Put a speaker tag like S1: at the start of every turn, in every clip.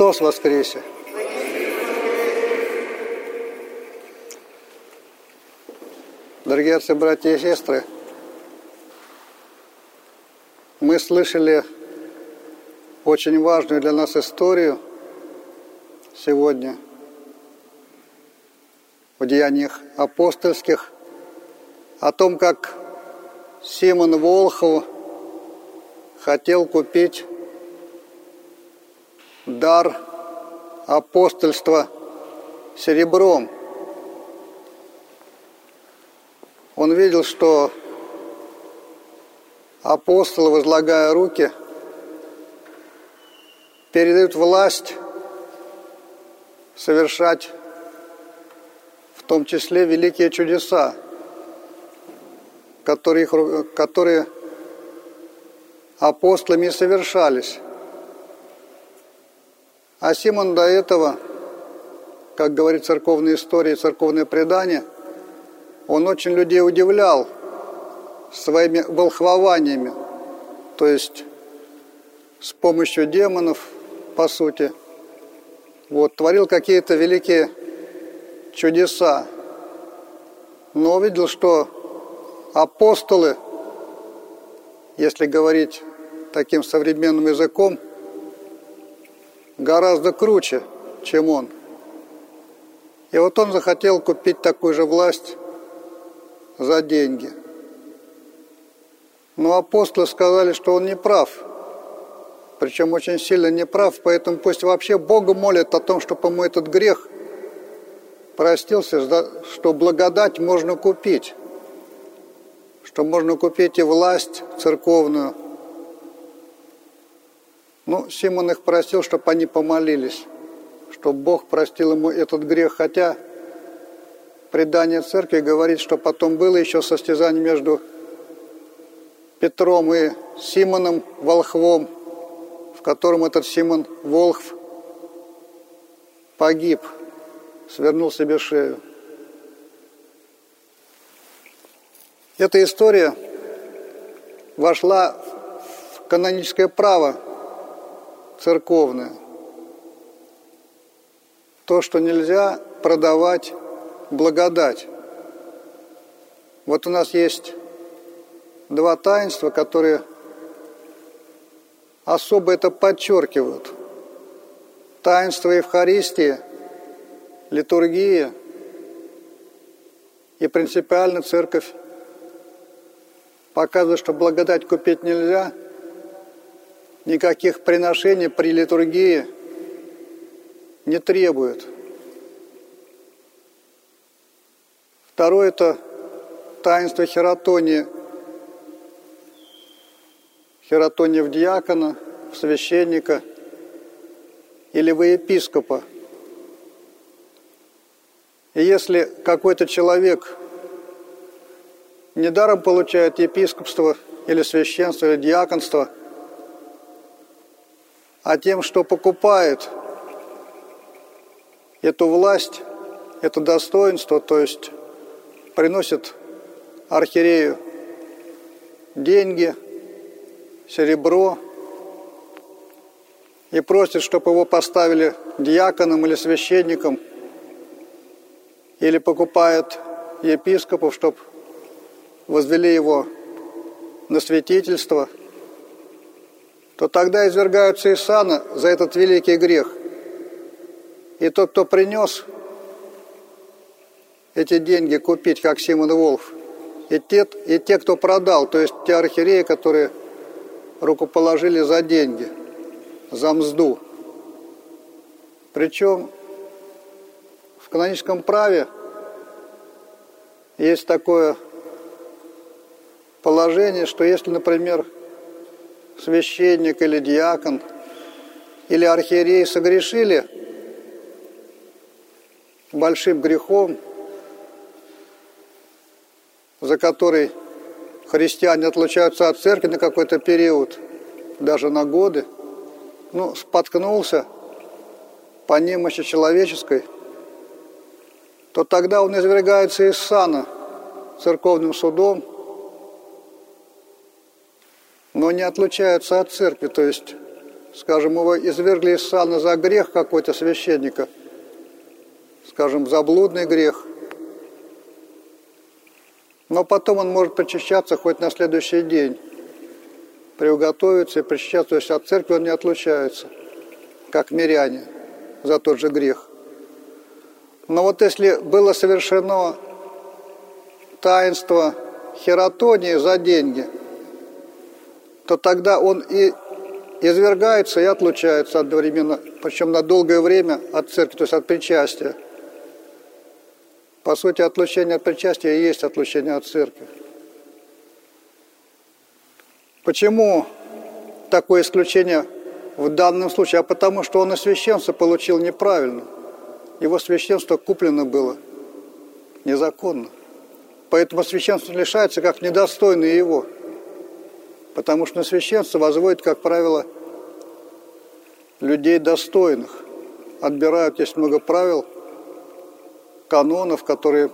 S1: Христос воскресе! Дорогие отцы, братья и сестры, мы слышали очень важную для нас историю сегодня в деяниях апостольских о том, как Симон Волхов хотел купить дар апостольства серебром. Он видел, что апостолы, возлагая руки, передают власть совершать в том числе великие чудеса, которые, которые апостолами совершались. А Симон до этого, как говорит церковная история, церковное предание, он очень людей удивлял своими волхвованиями, то есть с помощью демонов, по сути, вот, творил какие-то великие чудеса. Но увидел, что апостолы, если говорить таким современным языком – гораздо круче, чем он. И вот он захотел купить такую же власть за деньги. Но апостолы сказали, что он не прав. Причем очень сильно не прав, поэтому пусть вообще Бога молят о том, чтобы ему этот грех простился, что благодать можно купить, что можно купить и власть церковную – ну, Симон их просил, чтобы они помолились, чтобы Бог простил ему этот грех, хотя предание церкви говорит, что потом было еще состязание между Петром и Симоном Волхвом, в котором этот Симон Волхв погиб, свернул себе шею. Эта история вошла в каноническое право церковное. То, что нельзя продавать благодать. Вот у нас есть два таинства, которые особо это подчеркивают. Таинство Евхаристии, литургия и принципиально церковь показывает, что благодать купить нельзя – никаких приношений при литургии не требует. Второе – это таинство хератонии. Хератония в диакона, в священника или в епископа. И если какой-то человек недаром получает епископство или священство, или диаконство – а тем, что покупает эту власть, это достоинство, то есть приносит архиерею деньги, серебро и просит, чтобы его поставили диаконом или священником, или покупает епископов, чтобы возвели его на святительство – то тогда извергаются из сана за этот великий грех. И тот, кто принес эти деньги купить, как Симон Волф, и те, и те, кто продал, то есть те архиереи, которые рукоположили за деньги, за мзду. Причем в каноническом праве есть такое положение, что если, например, священник или диакон или архиерей согрешили большим грехом, за который христиане отлучаются от церкви на какой-то период, даже на годы, ну, споткнулся по немощи человеческой, то тогда он извергается из сана церковным судом, но не отлучаются от церкви, то есть скажем, его извергли из сана за грех какой-то священника, скажем, за блудный грех, но потом он может причащаться хоть на следующий день, приуготовиться и причащаться, то есть от церкви он не отлучается, как миряне за тот же грех. Но вот если было совершено таинство хератонии за деньги, то тогда он и извергается и отлучается одновременно, причем на долгое время от церкви, то есть от причастия. По сути, отлучение от причастия и есть отлучение от церкви. Почему такое исключение в данном случае? А потому что он и священство получил неправильно. Его священство куплено было незаконно. Поэтому священство лишается как недостойный его. Потому что на священство возводит, как правило, людей достойных. Отбирают, есть много правил, канонов, которые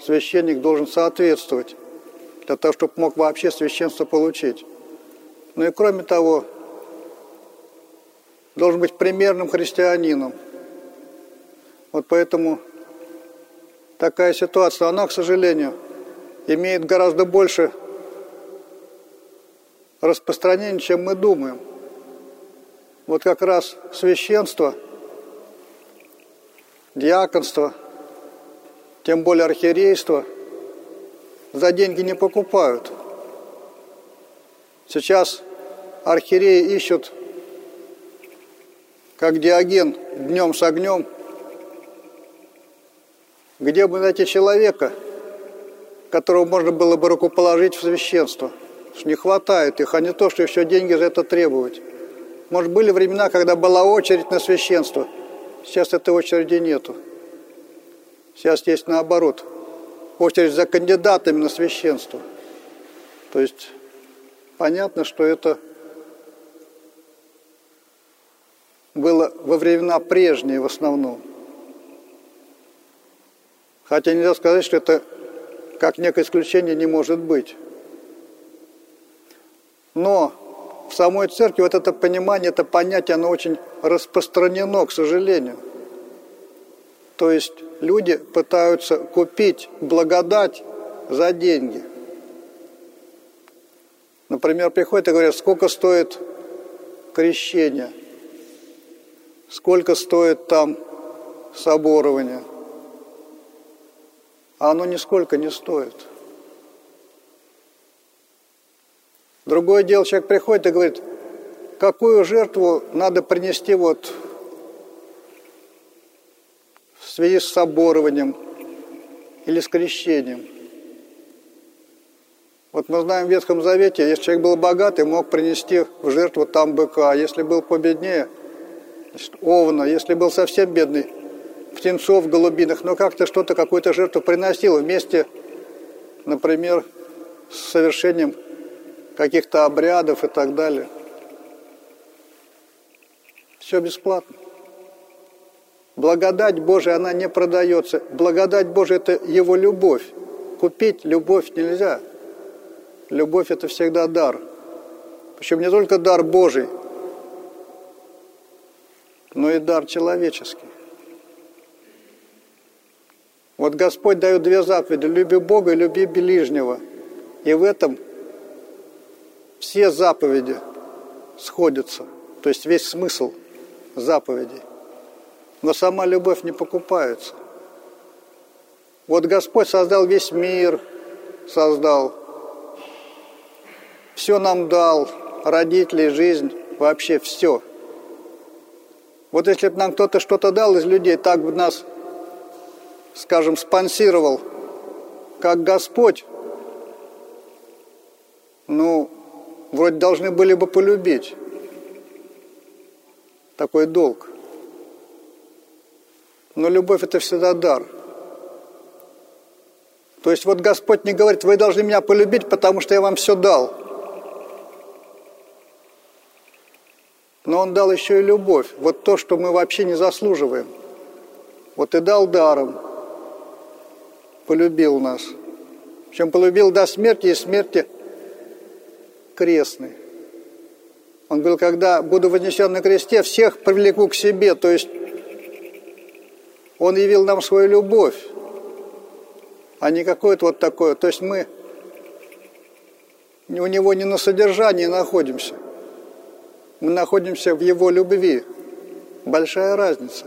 S1: священник должен соответствовать, для того, чтобы мог вообще священство получить. Ну и кроме того, должен быть примерным христианином. Вот поэтому такая ситуация, она, к сожалению, имеет гораздо больше распространения, чем мы думаем. Вот как раз священство, диаконство, тем более архиерейство, за деньги не покупают. Сейчас архиереи ищут, как Диоген, днем с огнем, где бы найти человека, которого можно было бы рукоположить в священство. Не хватает их, а не то, что еще деньги за это требовать. Может, были времена, когда была очередь на священство. Сейчас этой очереди нету. Сейчас есть наоборот. Очередь за кандидатами на священство. То есть понятно, что это было во времена прежние в основном. Хотя нельзя сказать, что это как некое исключение не может быть. Но в самой церкви вот это понимание, это понятие, оно очень распространено, к сожалению. То есть люди пытаются купить благодать за деньги. Например, приходят и говорят, сколько стоит крещение, сколько стоит там соборование – а оно нисколько не стоит. Другое дело, человек приходит и говорит, какую жертву надо принести вот в связи с соборованием или с крещением. Вот мы знаем в Ветхом Завете, если человек был богатый, мог принести в жертву там быка, а если был победнее, значит, овна, если был совсем бедный, птенцов голубиных, но как-то что-то, какую-то жертву приносил вместе, например, с совершением каких-то обрядов и так далее. Все бесплатно. Благодать Божия, она не продается. Благодать Божия – это Его любовь. Купить любовь нельзя. Любовь – это всегда дар. Причем не только дар Божий, но и дар человеческий. Вот Господь дает две заповеди. Люби Бога и люби ближнего. И в этом все заповеди сходятся. То есть весь смысл заповедей. Но сама любовь не покупается. Вот Господь создал весь мир, создал. Все нам дал, родителей, жизнь, вообще все. Вот если бы нам кто-то что-то дал из людей, так бы нас скажем, спонсировал, как Господь, ну, вроде должны были бы полюбить. Такой долг. Но любовь – это всегда дар. То есть вот Господь не говорит, вы должны меня полюбить, потому что я вам все дал. Но Он дал еще и любовь. Вот то, что мы вообще не заслуживаем. Вот и дал даром – полюбил нас. Причем полюбил до смерти и смерти крестной. Он говорил, когда буду вознесен на кресте, всех привлеку к себе. То есть он явил нам свою любовь, а не какое-то вот такое. То есть мы у него не на содержании находимся. Мы находимся в его любви. Большая разница.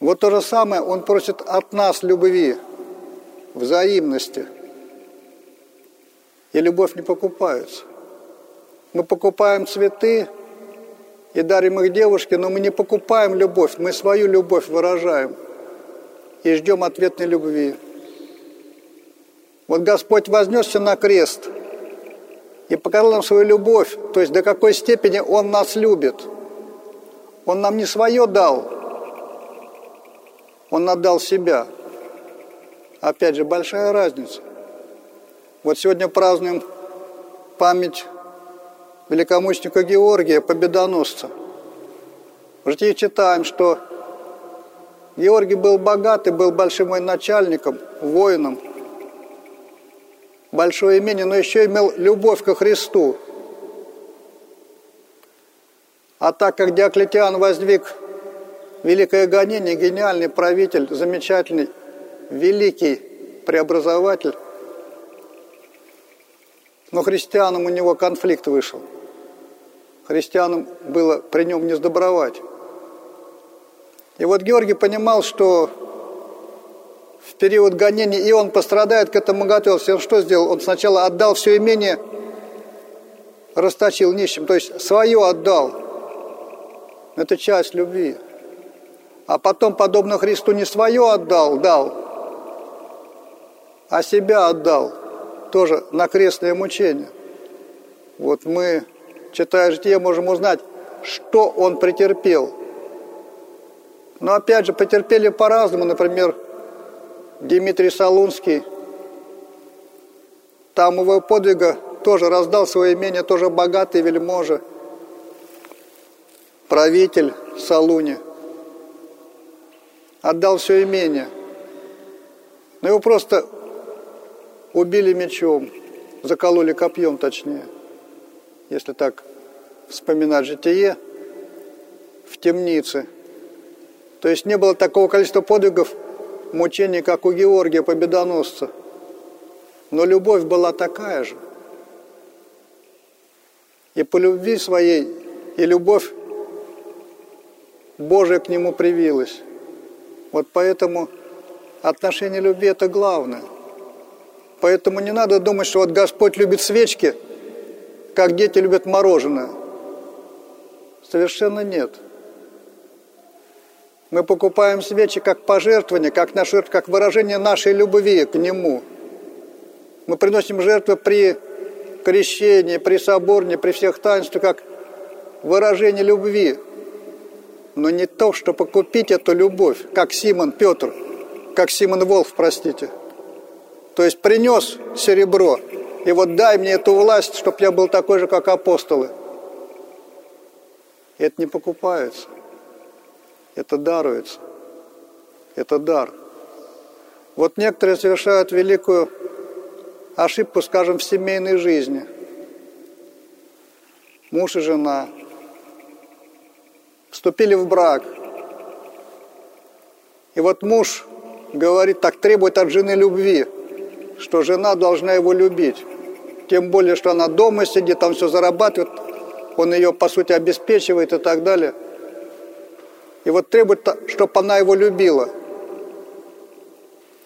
S1: Вот то же самое он просит от нас любви, взаимности – и любовь не покупается. Мы покупаем цветы и дарим их девушке, но мы не покупаем любовь, мы свою любовь выражаем и ждем ответной любви. Вот Господь вознесся на крест и показал нам свою любовь, то есть до какой степени Он нас любит. Он нам не свое дал, Он отдал себя. Опять же, большая разница. Вот сегодня празднуем память великомученика Георгия, победоносца. В житии читаем, что Георгий был богатый, был большим военачальником, воином, большое имение, но еще имел любовь ко Христу. А так как Диоклетиан воздвиг великое гонение, гениальный правитель, замечательный, великий преобразователь, но христианам у него конфликт вышел. Христианам было при нем не сдобровать. И вот Георгий понимал, что в период гонений и он пострадает, к этому готовился. Он что сделал? Он сначала отдал все имение, расточил нищим, то есть свое отдал. Это часть любви. А потом, подобно Христу, не свое отдал, дал, а себя отдал – тоже на крестное мучение. Вот мы, читая житие, можем узнать, что он претерпел. Но опять же, потерпели по-разному. Например, Дмитрий Солунский, там его подвига тоже раздал свое имение, тоже богатый вельможа, правитель Салуни. Отдал все имение. Но его просто убили мечом, закололи копьем точнее, если так вспоминать житие, в темнице. То есть не было такого количества подвигов, мучений, как у Георгия Победоносца. Но любовь была такая же. И по любви своей, и любовь Божия к нему привилась. Вот поэтому отношение любви – это главное. Поэтому не надо думать, что вот Господь любит свечки, как дети любят мороженое. Совершенно нет. Мы покупаем свечи как пожертвование, как, наш, как выражение нашей любви к Нему. Мы приносим жертвы при крещении, при соборне, при всех таинствах, как выражение любви. Но не то, чтобы купить эту любовь, как Симон Петр, как Симон Волф, простите – то есть принес серебро, и вот дай мне эту власть, чтобы я был такой же, как апостолы. это не покупается. Это даруется. Это дар. Вот некоторые совершают великую ошибку, скажем, в семейной жизни. Муж и жена вступили в брак. И вот муж говорит так, требует от жены любви – что жена должна его любить. Тем более, что она дома сидит, там все зарабатывает, он ее, по сути, обеспечивает и так далее. И вот требует, чтобы она его любила.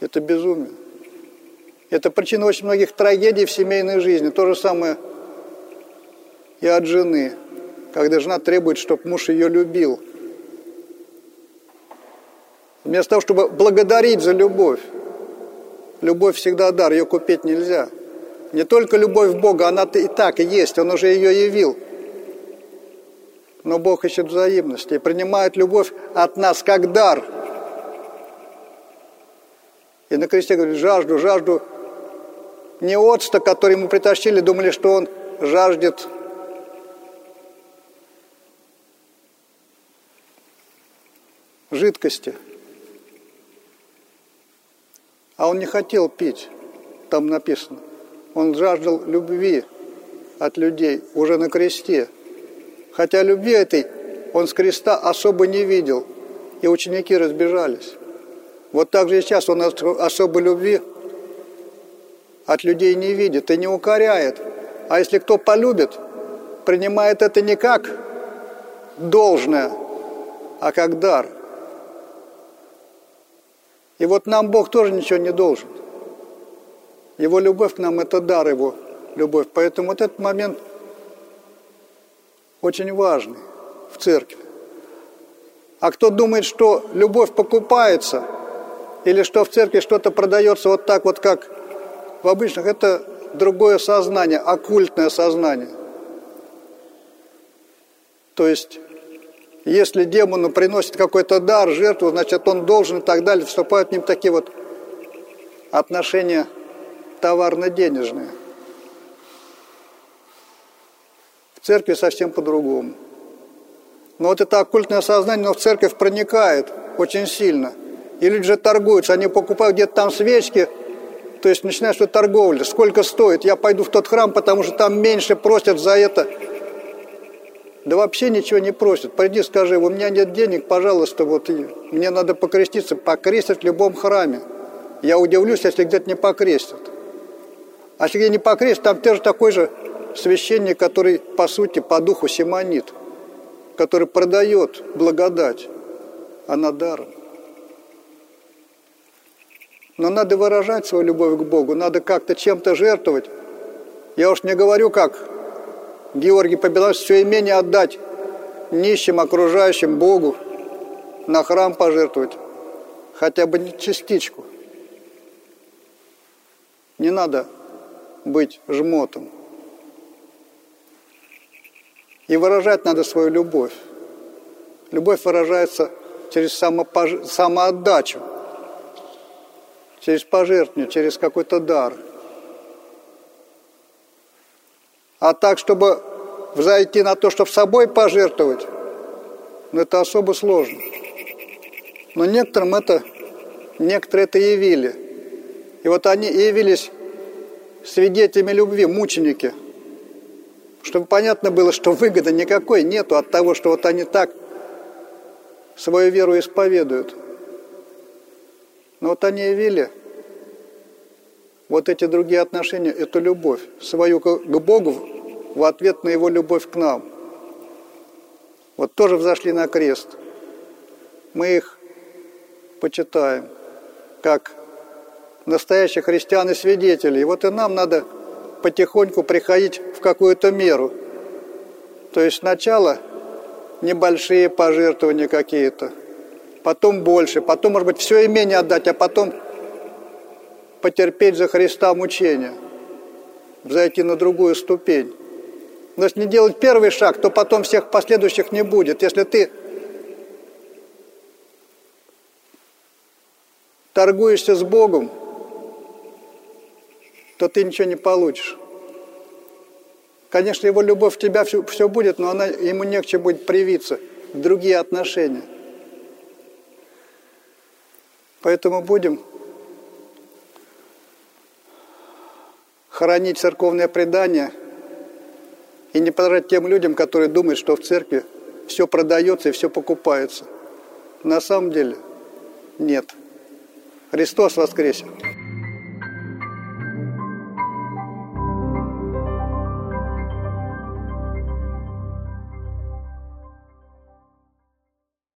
S1: Это безумие. Это причина очень многих трагедий в семейной жизни. То же самое и от жены, когда жена требует, чтобы муж ее любил. Вместо того, чтобы благодарить за любовь, Любовь всегда дар, ее купить нельзя. Не только любовь Бога, она и так и есть, Он уже ее явил. Но Бог ищет взаимности и принимает любовь от нас как дар. И на кресте говорит, жажду, жажду не отста, который ему притащили, думали, что он жаждет жидкости – а он не хотел пить, там написано. Он жаждал любви от людей уже на кресте. Хотя любви этой он с креста особо не видел, и ученики разбежались. Вот так же и сейчас он особой любви от людей не видит и не укоряет. А если кто полюбит, принимает это не как должное, а как дар. И вот нам Бог тоже ничего не должен. Его любовь к нам – это дар Его любовь. Поэтому вот этот момент очень важный в церкви. А кто думает, что любовь покупается, или что в церкви что-то продается вот так вот, как в обычных, это другое сознание, оккультное сознание. То есть, если демону приносит какой-то дар, жертву, значит, он должен и так далее, вступают в ним такие вот отношения товарно-денежные. В церкви совсем по-другому. Но вот это оккультное сознание, оно в церковь проникает очень сильно. И люди же торгуются, они покупают где-то там свечки, то есть начинают что торговля. Сколько стоит? Я пойду в тот храм, потому что там меньше просят за это. Да вообще ничего не просят. Пойди скажи, у меня нет денег, пожалуйста, вот мне надо покреститься. Покрестят в любом храме. Я удивлюсь, если где-то не покрестят. А если где не покрестят, там тоже такой же священник, который, по сути, по духу симонит, который продает благодать, она даром. Но надо выражать свою любовь к Богу, надо как-то чем-то жертвовать. Я уж не говорю, как Георгий Победоносец, все имение отдать нищим, окружающим Богу, на храм пожертвовать, хотя бы частичку. Не надо быть жмотом. И выражать надо свою любовь. Любовь выражается через самопож... самоотдачу – через пожертвование, через какой-то дар. А так, чтобы взойти на то, чтобы собой пожертвовать, ну, это особо сложно. Но некоторым это, некоторые это явили. И вот они явились свидетелями любви, мученики. Чтобы понятно было, что выгоды никакой нету от того, что вот они так свою веру исповедуют. Но вот они явили вот эти другие отношения, эту любовь, свою к Богу в ответ на Его любовь к нам. Вот тоже взошли на крест. Мы их почитаем, как настоящие христиан и свидетели. И вот и нам надо потихоньку приходить в какую-то меру. То есть сначала небольшие пожертвования какие-то, потом больше, потом, может быть, все имение отдать, а потом потерпеть за Христа мучения, зайти на другую ступень. Но если не делать первый шаг, то потом всех последующих не будет. Если ты торгуешься с Богом, то ты ничего не получишь. Конечно, его любовь в тебя все, все будет, но она, ему не к чему будет привиться в другие отношения. Поэтому будем хранить церковное предание и не подражать тем людям, которые думают, что в церкви все продается и все покупается. На самом деле нет. Христос воскресен!